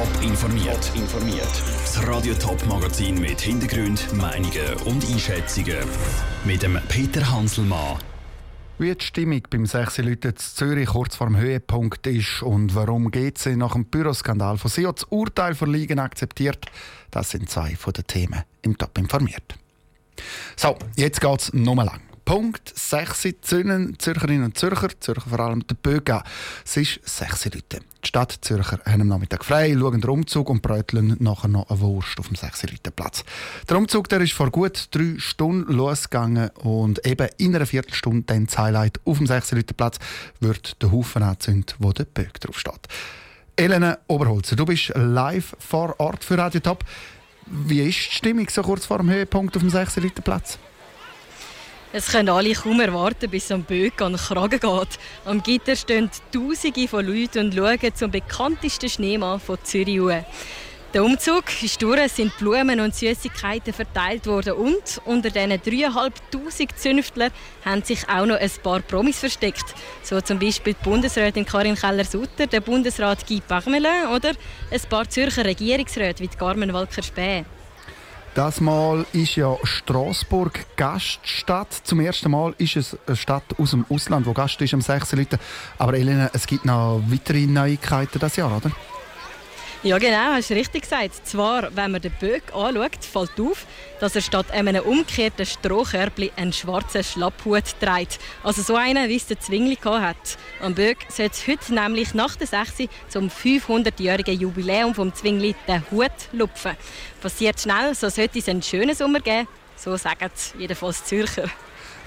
Top informiert. informiert. Das Radio Top Magazin mit Hintergrund, Meinungen und Einschätzungen mit dem Peter Hanselmann. Wie die Stimmung beim 6 Leute zu Zürich kurz vor dem Höhepunkt ist und warum GC nach dem Büroskandal von SIO das Urteil verliegen akzeptiert, das sind zwei von den Themen im Top informiert. So, jetzt geht es nochmal lang. Punkt 6 Zünnen, Zürcherinnen und Zürcher, Zürcher vor allem der Böga. Es ist 6 Leute. Die Stadt Zürcher haben am Nachmittag frei, schauen den Umzug und bröteln nachher noch eine Wurst auf dem 6 Leute Platz. Der Umzug der ist vor gut drei Stunden losgegangen und eben in einer Viertelstunde dann das Highlight auf dem 6 Leute Platz wird der Haufen angezündet, wo der Bög drauf steht. Elena Oberholzer, du bist live vor Ort für Radio Top. Wie ist die Stimmung so kurz vor dem Höhepunkt auf dem 6 Leute Platz? Es können alle kaum erwarten, bis es am Böck an den Kragen geht. Am Gitter stehen Tausende von Leuten und schauen zum bekanntesten Schneemann von Zürich. Der Umzug ist durch, sind Blumen und Süßigkeiten verteilt worden und unter diesen 3'500 Zünftlern haben sich auch noch ein paar Promis versteckt. So zum Beispiel die Bundesrätin Karin Keller-Sutter, der Bundesrat Guy Parmelin oder ein paar Zürcher Regierungsräte wie Carmen Walker-Späh. Das Mal ist ja Straßburg Gaststadt. Zum ersten Mal ist es eine Stadt aus dem Ausland, wo Gast ist am 6. Leute. Aber Elena, es gibt noch weitere Neuigkeiten das Jahr, oder? Ja, genau, hast du richtig gesagt. Zwar, wenn man den Böck anschaut, fällt auf, dass er statt einem umgekehrten Strohkörbli einen schwarzen Schlapphut trägt. Also so einen, wie es der Zwingli hat. Am Böck soll es heute nämlich nach der 6 zum 500-jährigen Jubiläum vom Zwingli den Hut lupfen. Passiert schnell, so sollte es einen schönen Sommer geben. So sagen es jedenfalls Zürcher.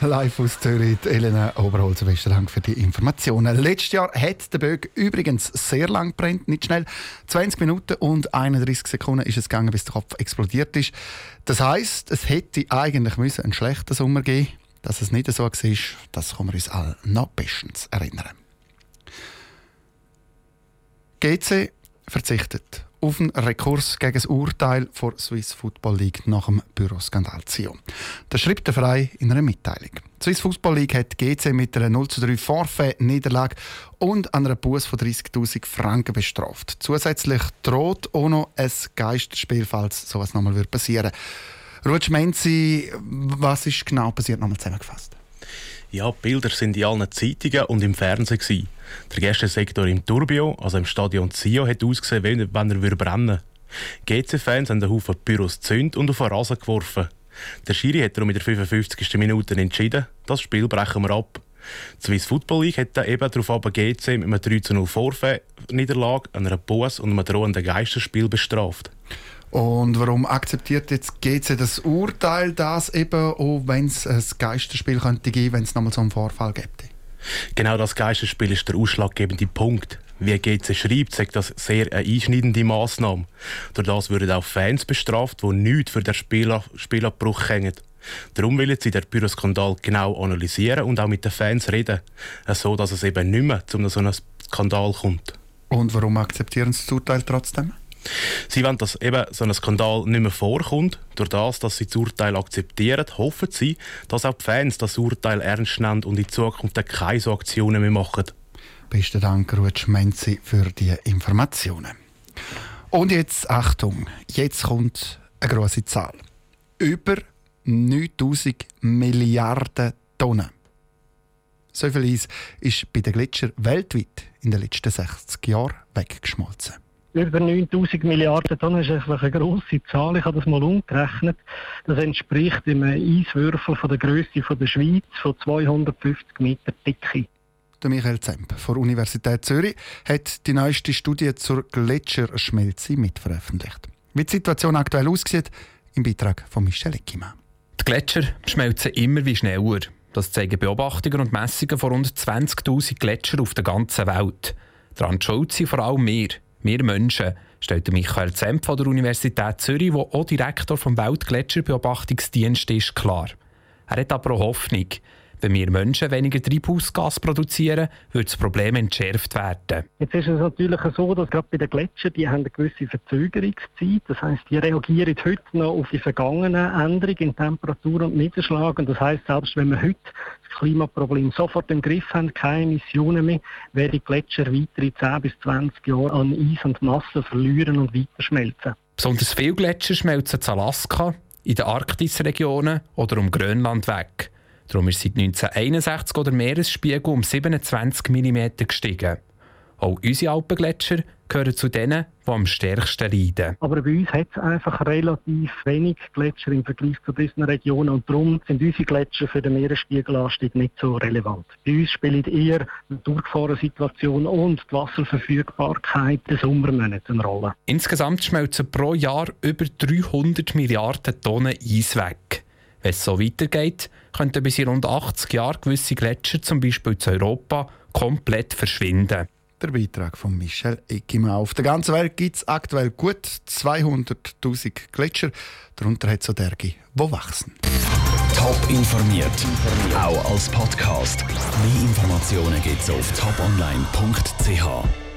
Live aus Zürich, Elena Oberholzer, besten Dank für die Informationen. Letztes Jahr hat der Böck übrigens sehr lang brennt, nicht schnell. 20 Minuten und 31 Sekunden ist es gegangen, bis der Kopf explodiert ist. Das heißt, es hätte eigentlich müssen einen schlechten Sommer geben. Dass es nicht so war, das können wir uns alle noch bestens erinnern. GC verzichtet auf einen Rekurs gegen das Urteil vor Swiss Football League nach dem Büroskandal Zio. Das schreibt der Verein in einer Mitteilung. Die Swiss Football League hat GC mit einer 0 zu 3 Forfait-Niederlage und einer Buß von 30.000 Franken bestraft. Zusätzlich droht auch noch ein Geisterspiel, falls sowas nochmal passieren würde. Rutsch Menzi, was ist genau passiert, nochmal zusammengefasst? Ja, die Bilder sind in allen Zeitungen und im Fernsehen. Gewesen. Der Gästesektor im Turbio, also im Stadion Zio, hat ausgesehen, wenn er würde brennen GC-Fans haben einen Haufen Büros gezündet und auf den Rasen geworfen. Der Schiri hat darum in der 55. Minute entschieden, das Spiel brechen wir ab. Die Swiss Football League hat dann eben darauf GC mit einem 3 0 Vorfeld-Niederlage, einer Boss und einem drohenden Geisterspiel bestraft. Und warum akzeptiert jetzt GC das Urteil, dass eben, auch wenn es ein Geisterspiel könnte geben, wenn es nochmal so einen Vorfall gibt? Genau das Geisterspiel ist der ausschlaggebende Punkt. Wie GC schreibt, sagt das sehr eine einschneidende Massnahme. Durch das würden auch Fans bestraft, die nichts für den Spieler, Spielabbruch hängen. Darum wollen sie den Büroskandal genau analysieren und auch mit den Fans reden, so dass es eben nicht mehr zu so einem Skandal kommt. Und warum akzeptieren sie das Urteil trotzdem? Sie wollen, dass eben so ein Skandal nicht mehr vorkommt. Durch das, dass sie das Urteil akzeptieren, hoffen sie, dass auch die Fans das Urteil ernst nehmen und in Zukunft keine so Aktionen mehr machen. Besten Dank, Rutsch Menzi, für die Informationen. Und jetzt Achtung, jetzt kommt eine grosse Zahl. Über 9000 Milliarden Tonnen. So viel Eis ist bei den Gletschern weltweit in den letzten 60 Jahren weggeschmolzen über 9000 Milliarden Tonnen ist einfach eine grosse Zahl. Ich habe das mal umgerechnet. Das entspricht einem Eiswürfel von der Größe von der Schweiz von 250 Meter Dicke. Der Michael Zemp von der Universität Zürich hat die neueste Studie zur Gletscherschmelze mitveröffentlicht. Wie die Situation aktuell aussieht, im Beitrag von Michel Eckimann. Die Gletscher schmelzen immer wie schneller. Das zeigen Beobachtungen und Messungen von rund 20.000 Gletschern auf der ganzen Welt. Daran schuld sind vor allem wir, wir Menschen, stellt Michael Zemp von der Universität Zürich, der auch Direktor vom Weltgletscherbeobachtungsdienst ist, klar. Er hat aber auch Hoffnung. Wenn wir Menschen weniger Treibhausgas produzieren, wird das Problem entschärft werden. Jetzt ist es natürlich so, dass gerade bei den Gletschern, die haben eine gewisse Verzögerungszeit. Das heißt, die reagieren heute noch auf die vergangenen Änderungen in Temperatur und Niederschlag. Und das heißt, selbst wenn wir heute das Klimaproblem sofort im Griff haben, keine Emissionen mehr, werden die Gletscher weitere 10 bis 20 Jahre an Eis und Masse verlieren und weiter schmelzen. Besonders viele Gletscher schmelzen in Alaska, in den Arktisregionen oder um Grönland weg. Darum ist seit 1961 der Meeresspiegel um 27 mm gestiegen. Auch unsere Alpengletscher gehören zu denen, die am stärksten leiden. Aber bei uns hat es einfach relativ wenig Gletscher im Vergleich zu diesen Regionen und darum sind unsere Gletscher für den Meeresspiegelanstieg nicht so relevant. Bei uns spielt eher die Durchfahrensituation und die Wasserverfügbarkeit des Sommermonats eine Rolle. Insgesamt schmelzen pro Jahr über 300 Milliarden Tonnen Eis weg. Wenn es so weitergeht, könnten bis in rund 80 Jahren gewisse Gletscher, zum Beispiel zu Europa, komplett verschwinden. Der Beitrag von Michel Eckimann. Auf der ganzen Welt gibt es aktuell gut 200.000 Gletscher. Darunter hat es so derge, die wachsen. Top informiert, auch als Podcast. Mehr Informationen gibt es auf toponline.ch.